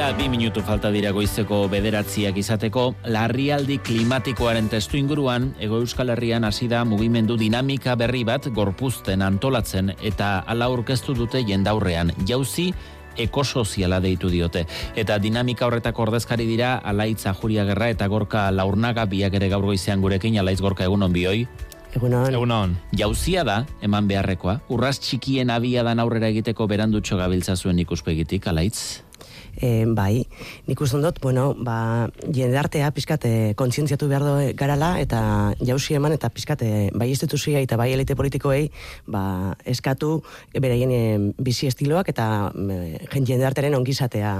Eta bi minutu falta dira goizeko bederatziak izateko, larrialdi klimatikoaren testu inguruan, ego euskal herrian hasi da mugimendu dinamika berri bat gorpuzten antolatzen eta ala aurkeztu dute jendaurrean. Jauzi, ekosoziala deitu diote. Eta dinamika horretako ordezkari dira, alaitza juria gerra eta gorka laurnaga biak ere gaur goizean gurekin, alaiz gorka egunon bioi. Egunon. Egunon. Jauzia da, eman beharrekoa, urraz txikien abia da aurrera egiteko berandutxo gabiltza zuen ikuspegitik, alaitz? E, bai, nik uste dut, bueno, ba, jendartea pizkate kontzientziatu behar do garala eta jausi eman eta pizkate bai instituzia eta bai elite politikoei ba, eskatu beraien bizi estiloak eta e, jendarteren ongizatea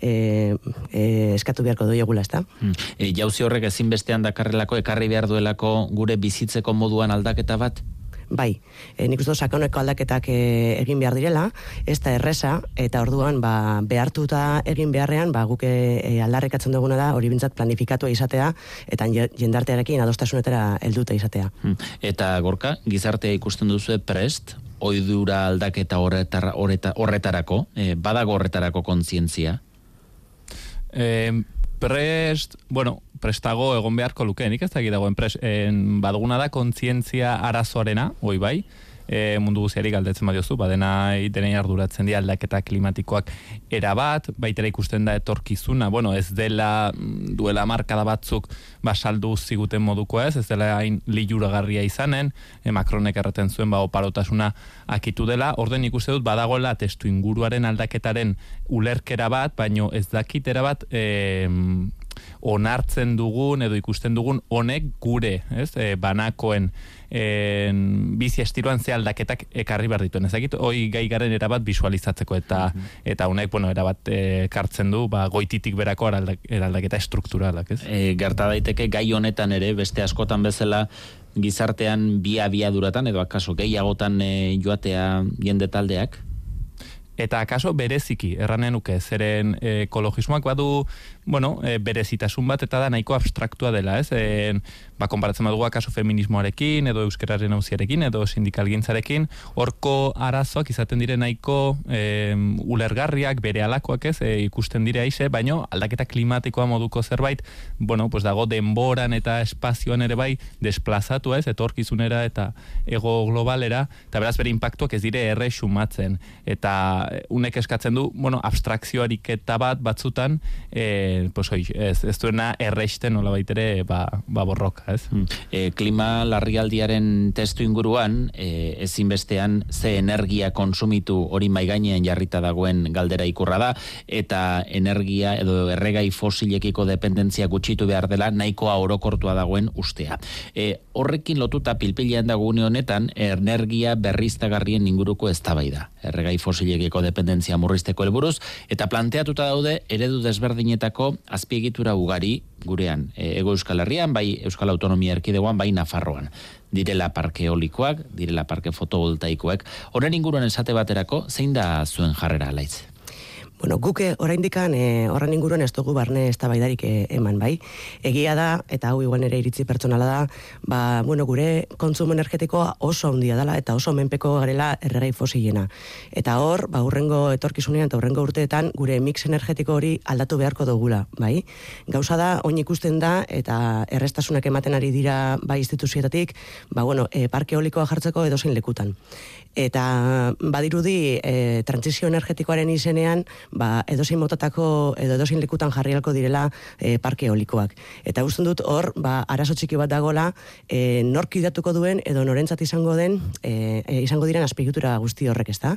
e, e, eskatu beharko duegula, ezta? Hmm. E, jauzi horrek ezinbestean dakarrelako, ekarri behar duelako gure bizitzeko moduan aldaketa bat? Bai, e, nik uste sakoneko aldaketak e, egin behar direla, ez da erresa, eta orduan ba, behartuta egin beharrean, ba, guke e, aldarrekatzen duguna da, hori bintzat planifikatu izatea, eta jendartearekin adostasunetara helduta izatea. Hmm. Eta gorka, gizartea ikusten duzu prest, oidura aldaketa horretarako, e, badago horretarako kontzientzia? Eh, prest, bueno, prestago egon beharko luke, nik ez da dagoen pres, en, baduguna da kontzientzia arazoarena, oi bai, e, mundu guziari galdetzen badiozu, badena denei arduratzen dira aldaketa klimatikoak erabat, baitera ikusten da etorkizuna, bueno, ez dela mm, duela markada batzuk basaldu ziguten moduko ez, ez dela hain liuragarria izanen, e, Macronek erraten zuen ba oparotasuna akitu dela, orden ikuste dut badagoela testu inguruaren aldaketaren ulerkera bat, baino ez dakitera bat e, onartzen dugun edo ikusten dugun honek gure, ez? E, banakoen en, bizi estiloan ze aldaketak ekarri behar dituen. Ezagit, hoi gai garen erabat visualizatzeko eta mm eta honek, bueno, erabat ekartzen du, ba, goititik berako eraldaketa estrukturalak, ez? E, gerta daiteke gai honetan ere, beste askotan bezala, gizartean bi abiaduratan edo akaso gehiagotan e, joatea jende taldeak? Eta akaso bereziki, erranen nuke, zeren ekologismoak badu bueno, e, berezitasun bat eta da nahiko abstraktua dela, ez? E, ba, konparatzen badugu akaso feminismoarekin, edo euskararen hauziarekin, edo sindikalgintzarekin, horko arazoak izaten dire nahiko e, ulergarriak, bere alakoak ez, e, ikusten dire aize, baino aldaketa klimatikoa moduko zerbait, bueno, pues dago denboran eta espazioan ere bai desplazatu ez, etorkizunera eta ego globalera, eta beraz bere impactuak ez dire erre sumatzen, eta unek eskatzen du, bueno, abstrakzioarik eta bat batzutan, e, pues oi, ez, ez duena erreisten nola baitere ba, ba borroka, ez? E, klima larrialdiaren testu inguruan, e, ezinbestean ze energia konsumitu hori maigainean jarrita dagoen galdera ikurra da, eta energia edo erregai fosilekiko dependentzia gutxitu behar dela nahikoa orokortua dagoen ustea. E, horrekin lotuta pilpilean dago honetan, energia berriztagarrien inguruko eztabaida. Erregai fosilekiko dependentzia murrizteko helburuz eta planteatuta daude eredu desberdinetako azpiegitura ugari gurean e, ego euskal herrian, bai euskal autonomia erkidegoan, bai nafarroan. Direla parke olikoak, direla parke fotovoltaikoak. Horren inguruan esate baterako, zein da zuen jarrera alaiz? Bueno, guke oraindikan e, horren inguruan ez dugu barne eztabaidarik e, eman, bai. Egia da eta hau igual ere iritzi pertsonala da, ba, bueno, gure kontsumo energetikoa oso handia dela eta oso menpeko garela erregai fosilena. Eta hor, ba urrengo etorkizunean eta urrengo urteetan gure mix energetiko hori aldatu beharko dugula, bai. Gauza da oin ikusten da eta errestasunak ematen ari dira bai instituzioetatik, ba bueno, e, parke eolikoa jartzeko edozein lekutan. Eta badirudi e, transizio energetikoaren izenean, ba, edozein motatako edo edozein lekutan jarrialko direla e, parke eolikoak. Eta guztun dut hor, ba, arazo txiki bat dagola, e, nork idatuko duen edo norentzat izango den, e, izango diren azpigutura guzti horrek ez da.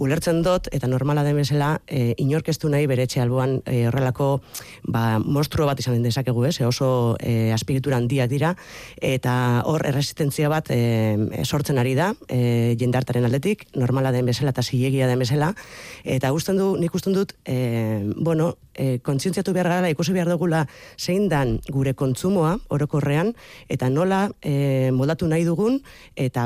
Ulertzen dut, eta normala den bezala, e, inorkestu nahi bere alboan e, horrelako ba, monstruo bat izan den dezakegu ez, e, oso e, azpigutura handiak dira, eta hor erresistentzia bat e, sortzen ari da, e, jendartaren aldetik, normala den bezala eta zilegia den bezala, eta guztien du, nik ikusten dut, e, bueno, e, kontzientziatu behar gara, ikusi behar dugula zein dan gure kontsumoa orokorrean, eta nola e, moldatu nahi dugun, eta,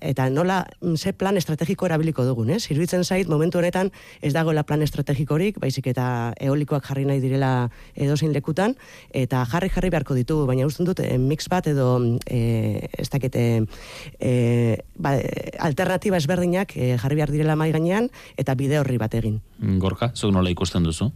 eta nola mm, ze plan estrategiko erabiliko dugun, eh? Zirbitzen zait, momentu honetan ez dagoela plan estrategikorik, baizik eta eolikoak jarri nahi direla edozein lekutan, eta jarri jarri beharko ditugu, baina usten dut, e, mix bat edo e, ez dakite e, ba, alternatiba ezberdinak e, jarri behar direla mai gainean, eta bide horri bat egin. Gorka, zuk nola ikusten duzu?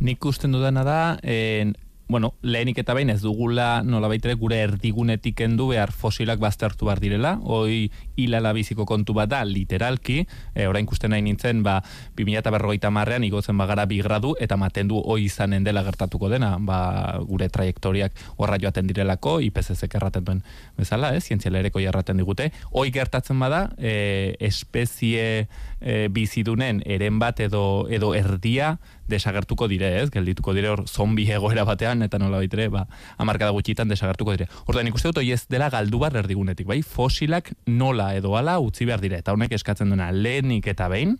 Nik usten dudana da, en, bueno, lehenik eta behin ez dugula nola baitere gure erdigunetik endu behar fosilak baztertu behar direla, hoi hilala biziko kontu bat da, literalki, e, orain ikusten nahi nintzen, ba, 2000 marrean igotzen bagara bi gradu, eta maten du hoi izanen dela gertatuko dena, ba, gure trajektoriak horra joaten direlako, IPCC erraten duen bezala, eh, zientziala ereko jarraten digute, hoi gertatzen bada, e, espezie e, bizidunen eren bat edo, edo erdia desagertuko dire, ez? Geldituko dire hor zombi egoera batean, eta nola baitere, ba, amarkada gutxitan desagertuko dire. Horda, nik uste dut, ez dela galdu bar erdigunetik, bai? Fosilak nola edo ala utzi behar dire, eta honek eskatzen duena lehenik eta behin,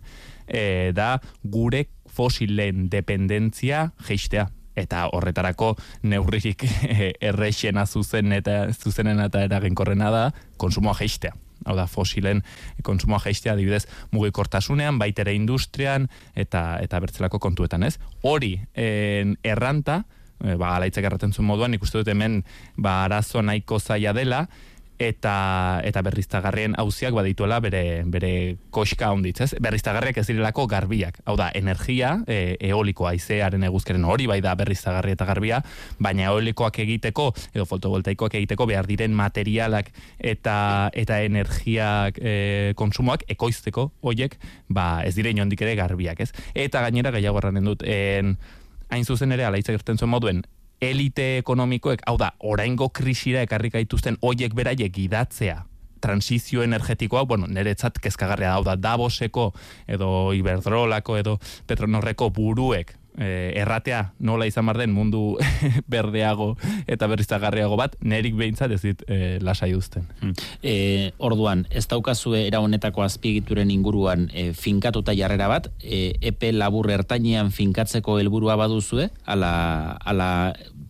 e, da gure fosilen dependentzia geistea eta horretarako neurririk e, errexena zuzen eta zuzenen eta eraginkorrena da konsumoa geistea hau da fosilen konsumoa jaistea adibidez mugikortasunean, baitere industrian eta eta bertzelako kontuetan, ez? Hori en, erranta, e, ba, alaitzek erraten zuen moduan, ikustu dut hemen ba, arazo nahiko zaila dela, eta eta berriztagarrien auziak badituela bere bere koska honditz, ez? Berriztagarriak ez direlako garbiak. Hau da, energia, e, eoliko haizearen eguzkeren hori bai da berriztagarri eta garbia, baina eolikoak egiteko edo fotovoltaikoak egiteko behar diren materialak eta eta energiak e, konsumoak ekoizteko hoiek, ba ez dire inondik ere garbiak, ez? Eta gainera gehiago erranen dut, en, hain zuzen ere alaitza gertzen zuen moduen, elite ekonomikoek, hau da, oraingo krisira ekarri gaituzten hoiek beraiek gidatzea transizio energetikoa, bueno, niretzat kezkagarria da, hau da, Davoseko edo Iberdrolako edo Petronorreko buruek e, erratea nola izan bar den mundu berdeago eta berriztagarriago bat, nerik behintzat ez dit e, lasai uzten. E, orduan, ez daukazue era honetako azpiegituren inguruan e, finkatuta jarrera bat, e, epe labur ertainean finkatzeko helburua baduzue, ala, ala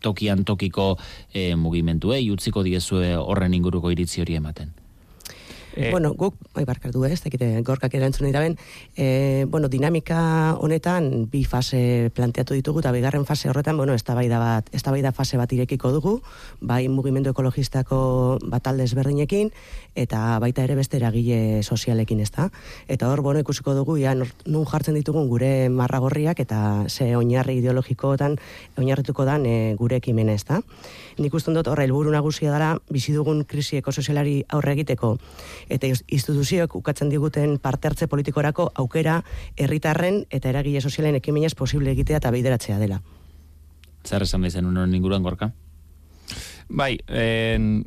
tokian tokiko e, mugimenduei, utziko diezue horren inguruko iritzi hori ematen. Eh, bueno, guk, bai barkatu ez, tekite, gorkak erantzun dira ben, e, bueno, dinamika honetan bi fase planteatu ditugu, eta bigarren fase horretan, bueno, ez da bat, ez da fase bat irekiko dugu, bai mugimendu ekologistako bat alde ezberdinekin, eta baita ere beste eragile sozialekin ez da. Eta hor, bueno, ikusiko dugu, ja, nun jartzen ditugun gure marragorriak, eta ze oinarri ideologikoetan, oinarrituko dan e, gure ekimen ez da. Nik uste dut, horre, helburu nagusia dara, bizi dugun krisi ekosozialari aurre egiteko, eta instituzioek ukatzen diguten parte hartze politikorako aukera herritarren eta eragile sozialen ekimenez posible egitea eta bideratzea dela. Zer esan izan unen inguruan gorka? Bai, en,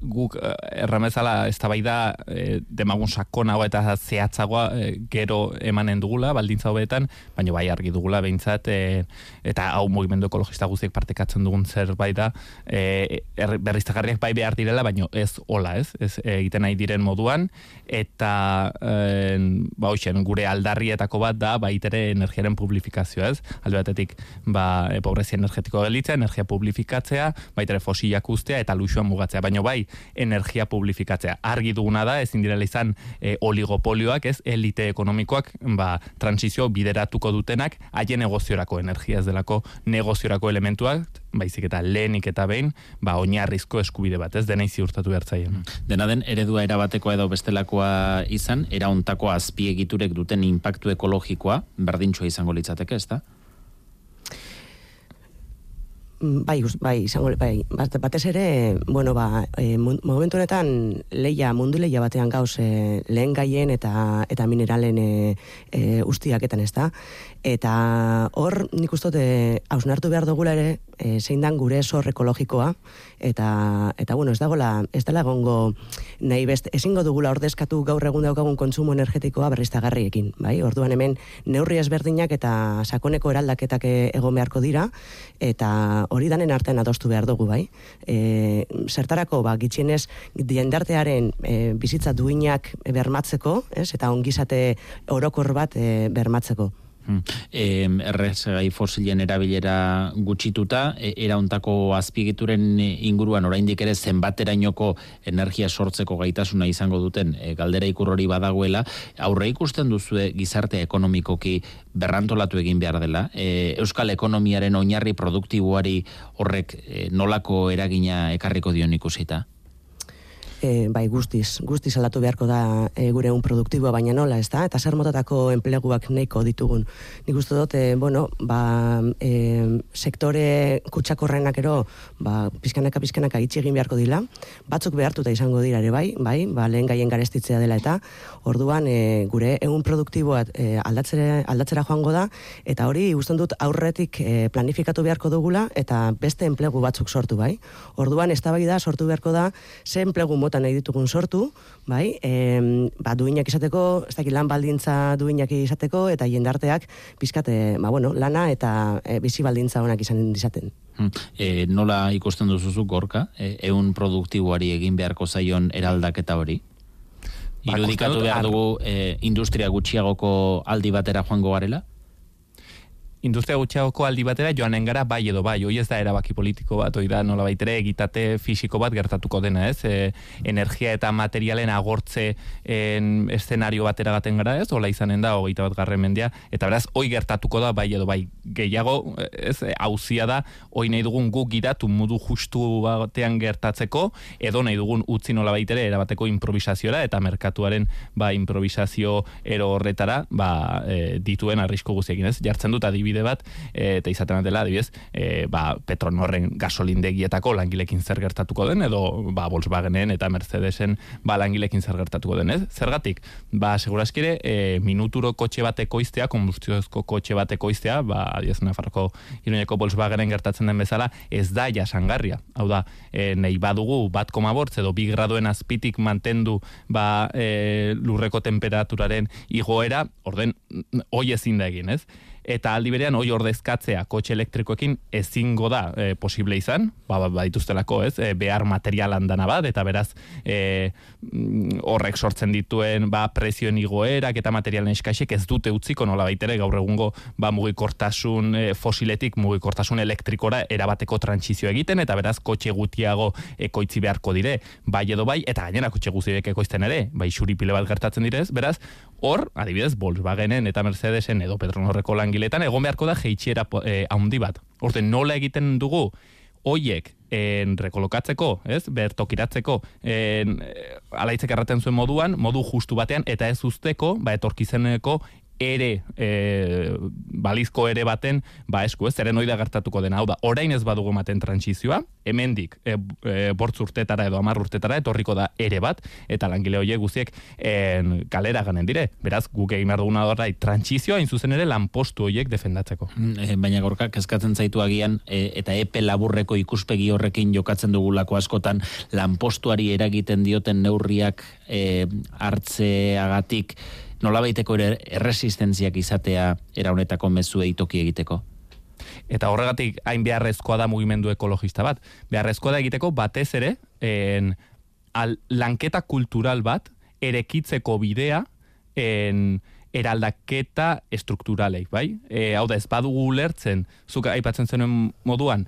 guk eh, erramezala ez da bai da eh, demagun sakonago eta zehatzagoa eh, gero emanen dugula, baldintza hobetan, baina bai argi dugula behintzat, eta hau mugimendu ekologista guztiek partekatzen dugun zer bai da, e, er, berriztagarriak bai behar direla, baina ez hola, ez, ez egiten nahi diren moduan, eta e, ba hoxen, gure aldarrietako bat da, baitere energiaren publifikazioa, ez, alde batetik, ba, e, pobrezia energetiko gelitzea, energia publifikatzea, baitere fosiliak ustea, eta luxuan mugatzea, baina bai, energia publifikatzea. Argi duguna da, ezin direla izan e, oligopolioak, ez, elite ekonomikoak, ba, transizio bideratuko dutenak, haien negoziorako energia ez delako negoziorako elementuak, baizik eta lehenik eta behin, ba, oinarrizko eskubide bat, ez, denei ziurtatu bertzaien. Mm. Dena den, eredua erabatekoa edo bestelakoa izan, erauntako azpiegiturek duten impactu ekologikoa, berdintxoa izango litzateke, ez da? Bai, bai, izango, bai, batez ere, bueno, ba, e, momentu honetan leia, mundu leia batean gauz e, lehen gaien eta eta mineralen e, e, ustiaketan ez da. Eta hor, nik ustote, hausnartu behar dugula ere, e, zein dan gure sor ekologikoa, eta, eta bueno, ez dagoela, ez dela gongo, nahi best, ezingo dugula ordezkatu gaur egun daukagun kontsumo energetikoa berriztagarriekin, bai? Orduan hemen neurri ezberdinak eta sakoneko eraldaketak egon beharko dira, eta hori danen artean adostu behar dugu, bai? E, zertarako, ba, gitxienez, diendartearen e, bizitza duinak bermatzeko, ez? Eta ongizate orokor bat e, bermatzeko. Hmm. errezegai fosilen erabilera gutxituta, e, erauntako azpigituren inguruan oraindik ere zenbaterainoko energia sortzeko gaitasuna izango duten e, galdera ikurrori badagoela, aurre ikusten duzu gizarte ekonomikoki berrantolatu egin behar dela, e, euskal ekonomiaren oinarri produktiboari horrek e, nolako eragina ekarriko dion ikusita? E, bai guztiz, guztiz aldatu beharko da e, gure un produktiboa baina nola, ez da? Eta zer motatako enpleguak neiko ditugun. Nik uste dut, e, bueno, ba, e, sektore kutsakorrenak ero, ba, pizkanaka pizkanaka itxi egin beharko dila, batzuk behartuta izango dira ere bai, bai, ba, lehen gaien garestitzea dela eta orduan e, gure egun produktiboa e, aldatzera, aldatzera joango da, eta hori usten dut aurretik e, planifikatu beharko dugula, eta beste enplegu batzuk sortu, bai. Orduan, ez da sortu beharko da, ze enplegu mota nahi ditugun sortu, bai, e, ba, duinak izateko, ez dakit lan baldintza duinak izateko, eta jendarteak, bizkate, ba, bueno, lana eta e, bizi baldintza honak izan dizaten. E, nola ikusten duzuzu gorka, e, eun produktiboari egin beharko zaion eraldaketa hori? Ba, Irudikatu behar dugu e, industria gutxiagoko aldi batera joango garela? Industria gutxiagoko aldi batera joanen gara bai edo bai, hoi ez da erabaki politiko bat, hoi da nola baitere egitate fisiko bat gertatuko dena, ez? E, energia eta materialen agortze en, eszenario batera gaten gara, ez? Ola izanen da, hogeita bat garren mendia, eta beraz, hoi gertatuko da bai edo bai, gehiago, ez, hauzia da, hoi nahi dugun guk giratu mudu justu batean gertatzeko, edo nahi dugun utzi nola baitere erabateko improvisaziora, eta merkatuaren ba, improvisazio ero horretara, ba, e, dituen arrisko guziekin, ez? Jartzen dut adibide adibide bat e, eta izaten dela adibidez e, ba Petronorren gasolindegietako langilekin zer gertatuko den edo ba Volkswagenen eta Mercedesen ba langilekin zer gertatuko den, ez? Zergatik? Ba segurazki ere e, minuturo kotxe bateko iztea, konbustiozko kotxe bateko iztea, ba adibidez Nafarroko Iruñeko Volkswagenen gertatzen den bezala, ez da jasangarria. Hau da, e, nei badugu bat koma bortz edo bi graduen azpitik mantendu ba e, lurreko temperaturaren igoera, orden, hoi ezin da egin, ez? Eta aldi berean hoi ordezkatzea kotxe elektrikoekin ezingo da e, posible izan, ba, ba, dituztelako, ez, e, behar material handana bat, eta beraz e, horrek sortzen dituen ba, prezioen igoerak eta materialen eskaisek ez dute utziko nola baitere gaur egungo ba, mugikortasun e, fosiletik mugikortasun elektrikora erabateko trantsizio egiten, eta beraz kotxe gutiago ekoitzi beharko dire, bai edo bai, eta gainera kotxe guztiak ekoizten ere, bai xuripile bat gertatzen direz, beraz, hor, adibidez, Volkswagenen eta Mercedesen edo Petronorreko langiletan egon beharko da jeitxiera eh, handi bat. Horte, nola egiten dugu hoiek en rekolokatzeko, ez? Bertokiratzeko, en alaitzek erraten zuen moduan, modu justu batean eta ez usteko, ba etorkizeneko ere e, balizko ere baten ba esku ez? Zeren gertatuko dena. Hau da orain ez badugu ematen trantsizioa hemendik e, e, bortz urtetara edo hamar urtetara etorriko da ere bat eta langile hoiek guztiek en, kalera ganen dire. Beraz guk egin behar duguna horrai trantsizioa zuzen ere lanpostu hoiek defendatzeko. Mm, e, baina gorka kezkatzen zaitu agian e, eta epe laburreko ikuspegi horrekin jokatzen dugulako askotan lanpostuari eragiten dioten neurriak e, hartzeagatik nola baiteko ere erresistentziak izatea era honetako mezu eitoki egiteko? Eta horregatik hain beharrezkoa da mugimendu ekologista bat. Beharrezkoa da egiteko batez ere en, al, lanketa kultural bat erekitzeko bidea en, eraldaketa estrukturalei, bai? E, hau da, ez badugu ulertzen, zuk aipatzen zenuen moduan,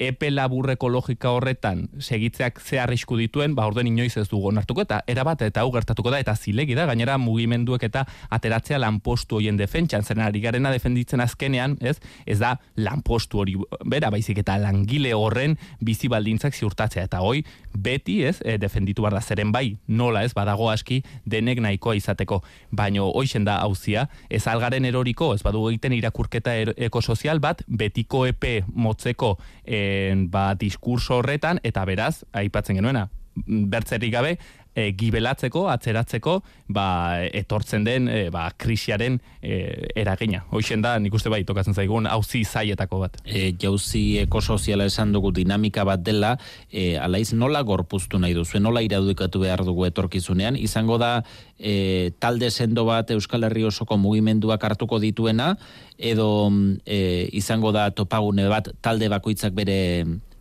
epe labur ekologika horretan segitzeak ze arrisku dituen, ba orden inoiz ez dugu onartuko eta erabat eta gertatuko da eta zilegi da gainera mugimenduek eta ateratzea lanpostu hoien defentsan zen ari garena defenditzen azkenean, ez? Ez da lanpostu hori bera baizik eta langile horren bizi baldintzak ziurtatzea eta hoi beti, ez? E, defenditu bar da zeren bai, nola, ez? Badago aski denek nahikoa izateko, baino hoixen da hauzia, ez algaren eroriko, ez badugu egiten irakurketa er, ekosozial bat betiko epe motzeko e, ba, diskurso horretan, eta beraz, aipatzen genuena, bertzerik gabe, e, gibelatzeko, atzeratzeko, ba, etortzen den e, ba, krisiaren e, eragina. Hoixen da, nik uste bai, tokatzen zaigun, hauzi zaietako bat. E, jauzi ekosoziala esan dugu dinamika bat dela, e, alaiz nola gorpuztu nahi duzu, nola iradukatu behar dugu etorkizunean, izango da e, talde sendo bat Euskal Herri osoko mugimenduak hartuko dituena, edo e, izango da topagune bat talde bakoitzak bere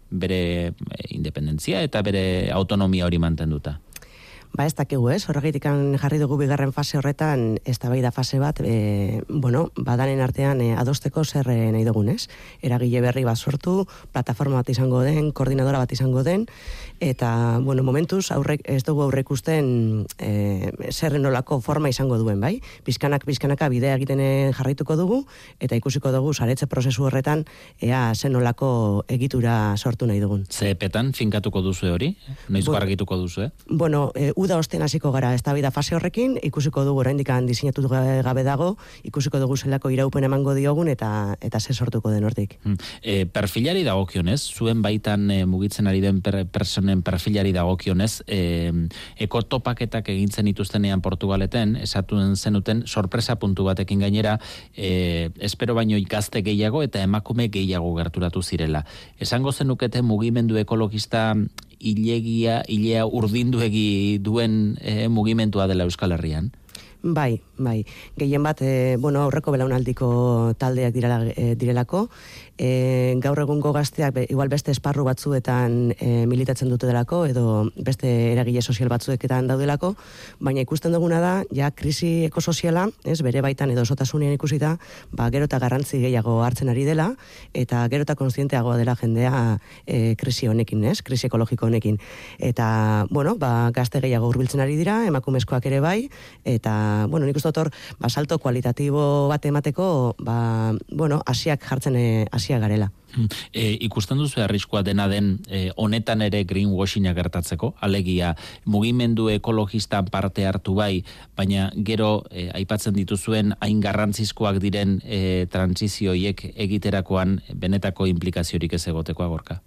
bere independentzia eta bere autonomia hori mantenduta. Ba, ez dakigu ez, horregitik jarri dugu bigarren fase horretan, ez da fase bat, e, bueno, badanen artean e, adosteko zer e, nahi dugun ez. Eragile berri bat sortu, plataforma bat izango den, koordinadora bat izango den, eta, bueno, momentuz, aurrek, ez dugu aurrek usten e, zer nolako forma izango duen, bai? Bizkanak, bizkanaka bidea egiten e, jarraituko dugu, eta ikusiko dugu, saretze prozesu horretan, ea zen nolako egitura sortu nahi dugun. Ze petan finkatuko duzu hori? Noizko argituko duzu, eh? Bueno, e, uda osten hasiko gara ez fase horrekin, ikusiko dugu oraindik diseinatu gabe dago, ikusiko dugu zelako iraupen emango diogun eta eta ze sortuko den hortik. Hmm. E, perfilari dagokionez, zuen baitan e, mugitzen ari den per, personen perfilari dagokionez, e, ekotopaketak egintzen ituztenean Portugaleten, esatuen zenuten sorpresa puntu batekin gainera, e, espero baino ikazte gehiago eta emakume gehiago gerturatu zirela. Esango zenukete mugimendu ekologista ilegia, ilea urdinduegi duen e, mugimentua dela Euskal Herrian? Bai, bai. Gehien bat, e, bueno, aurreko belaunaldiko taldeak direla, e, direlako, e, gaur egungo gazteak igual beste esparru batzuetan e, militatzen dute delako edo beste eragile sozial batzueketan daudelako, baina ikusten duguna da, ja, krisi ekosoziala, ez, bere baitan edo sotasunean ikusita, ba, gero eta garrantzi gehiago hartzen ari dela, eta gero eta konstienteagoa dela jendea e, krisi honekin, ez, krisi ekologiko honekin. Eta, bueno, ba, gazte gehiago urbiltzen ari dira, emakumezkoak ere bai, eta, bueno, nik uste hor, ba, salto kualitatibo bat emateko, ba, bueno, asiak jartzen, asiak garela. E, ikusten duzu arriskoa dena den e, honetan ere greenwashinga gertatzeko, alegia mugimendu ekologistan parte hartu bai, baina gero e, aipatzen dituzuen hain garrantzizkoak diren e, transizioiek egiterakoan benetako implikaziorik ez egoteko agorka.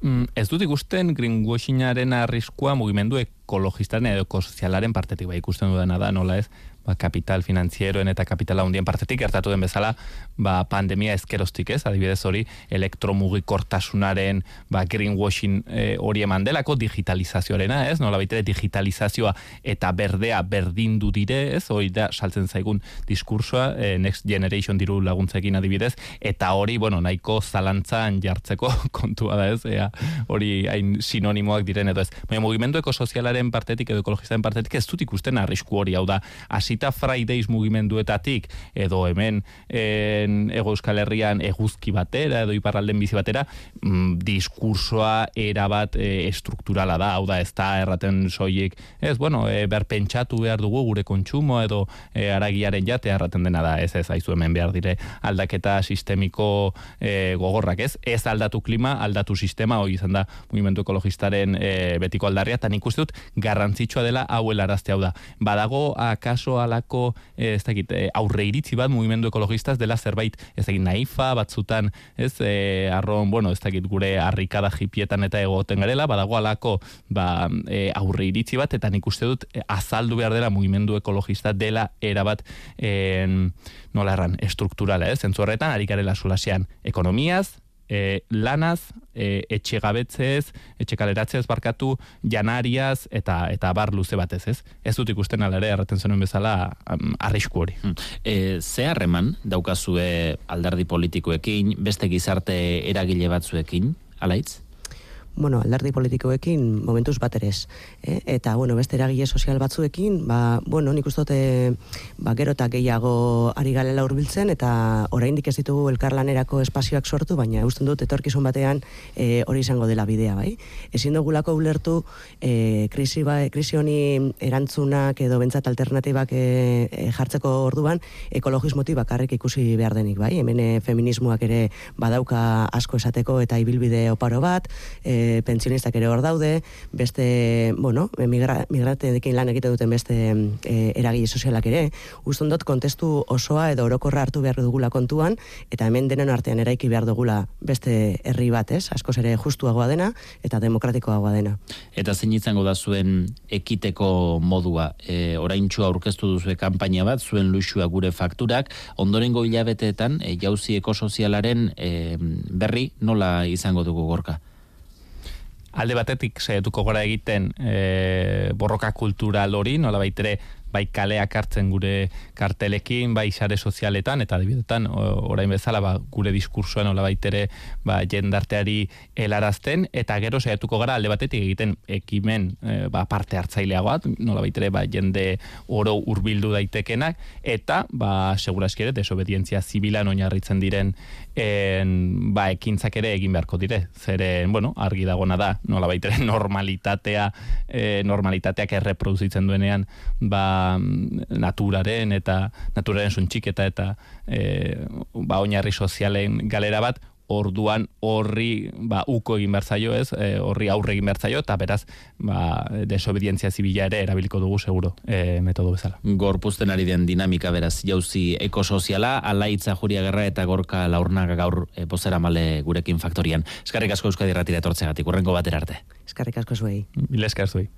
Mm, ez dut ikusten greenwashingaren arriskua mugimendu ekologistaren edo ekosozialaren partetik bai ikusten dudana da, nola ez, ba, kapital finanzieroen eta kapitala hundien partetik gertatu den bezala ba, pandemia ezkerostik ez, adibidez hori elektromugikortasunaren ba, greenwashing e, hori eman delako digitalizazioarena ez, nola baitere digitalizazioa eta berdea berdindu dire ez, hori da saltzen zaigun diskursoa e, Next Generation diru laguntzekin adibidez, eta hori, bueno, nahiko zalantzan jartzeko kontua da ez, ea, hori hain sinonimoak diren edo ez. Baina mugimendu ekosozialaren partetik edo ekologistaren partetik ez dut ikusten arrisku hori. Hau da, hasi hasita Fridays mugimenduetatik edo hemen en, ego euskal herrian eguzki batera edo iparralden bizi batera mm, diskursoa erabat e, estrukturala da, hau da ez da erraten soilik, ez bueno e, berpentsatu behar dugu gure kontsumo edo e, aragiaren jate erraten dena da. Ez ez aizu hemen behar dire aldaketa sistemiko e, gogorrak ez, ez aldatu klima aldatu sistema, hori izan da mugimendu ekologistaren e, betiko aldarria, eta nik uste dut garrantzitsua dela hau helarazte hau da. Badago akaso alako eh, ez dakit, eh, aurre iritzi bat mugimendu ekologistaz dela zerbait ez dakit naifa batzutan ez e, arron, bueno, ez dakit gure harrikada jipietan eta egoten garela badago alako ba, e, aurre iritzi bat eta nik uste dut azaldu behar dela mugimendu ekologista dela erabat e, nola erran, estrukturala, ez? Zentzu horretan, harikarela solasean ekonomiaz, e, lanaz, e, etxe gabetzez, etxe kaleratzez barkatu, janariaz, eta eta bar luze batez, ez? Ez dut ikusten alare, erraten zenuen bezala, um, arrisku hori. E, ze harreman daukazue alderdi politikoekin, beste gizarte eragile batzuekin, alaitz? Bueno, alderdi politikoekin momentuz bat ere eh? Eta, bueno, beste eragile sozial batzuekin, ba, bueno, nik ustote ba, gero eta gehiago ari galela urbiltzen, eta oraindik ez ditugu elkarlanerako espazioak sortu, baina usten dut etorkizun batean e, hori izango dela bidea, bai? Ezin dugulako ulertu e, krisi, ba, krisi honi erantzunak edo bentsat alternatibak e, jartzeko orduan ekologismoti bakarrik ikusi behar denik, bai? Hemen feminismoak ere badauka asko esateko eta ibilbide oparo bat, e, pentsionistak ere hor daude, beste, bueno, migra, lan egite duten beste e, eragile sozialak ere, uston dut kontestu osoa edo orokorra hartu behar dugula kontuan, eta hemen denen artean eraiki behar dugula beste herri bat, ez? Askoz ere justuagoa dena eta demokratikoagoa dena. Eta zein izango da zuen ekiteko modua, e, orain aurkeztu duzu kanpaina bat, zuen luxua gure fakturak, ondorengo hilabeteetan, e, jauzi ekosozialaren e, berri nola izango dugu gorka? Alde batetik saiatuko gora egiten e, borroka kultural hori, nola baitere bai kaleak hartzen gure kartelekin, bai sare sozialetan, eta adibidetan, orain bezala, ba, gure diskursoan hola baitere, ba, jendarteari helarazten, eta gero saiatuko gara alde batetik egiten ekimen e, ba, parte hartzaileagoat, nola baitere, ba, jende oro hurbildu daitekenak, eta, ba, seguraski ere, desobedientzia zibilan oinarritzen diren en, ba, ekintzak ere egin beharko dire. Zeren, bueno, argi dagona da, nola baitere normalitatea, e, normalitateak erreproduzitzen duenean, ba, naturaren eta naturaren suntxiketa eta e, ba, oinarri sozialen galera bat, orduan horri ba, uko egin bertzaio ez, e, horri aurre egin bertzaio, eta beraz, ba, desobedientzia zibila ere erabiliko dugu seguro e, metodo bezala. Gorpuzten ari den dinamika beraz, jauzi ekosoziala, alaitza juria gerra eta gorka laurnak gaur e, pozera male gurekin faktorian. Eskarrik asko euskadi ratira etortzegatik, urrenko batera arte. Eskarrik asko zuei. Mil esker zuei.